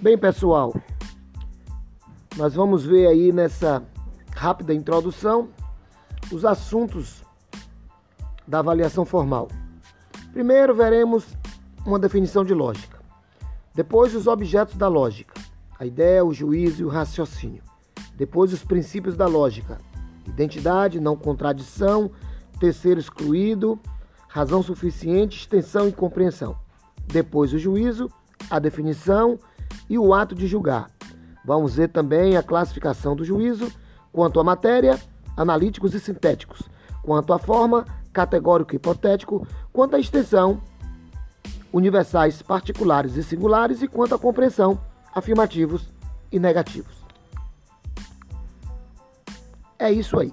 Bem, pessoal, nós vamos ver aí nessa rápida introdução os assuntos da avaliação formal. Primeiro, veremos uma definição de lógica. Depois, os objetos da lógica: a ideia, o juízo e o raciocínio. Depois, os princípios da lógica: identidade, não contradição, terceiro excluído, razão suficiente, extensão e compreensão. Depois, o juízo, a definição e o ato de julgar. Vamos ver também a classificação do juízo quanto à matéria, analíticos e sintéticos, quanto à forma, categórico e hipotético, quanto à extensão, universais, particulares e singulares, e quanto à compreensão, afirmativos e negativos. É isso aí.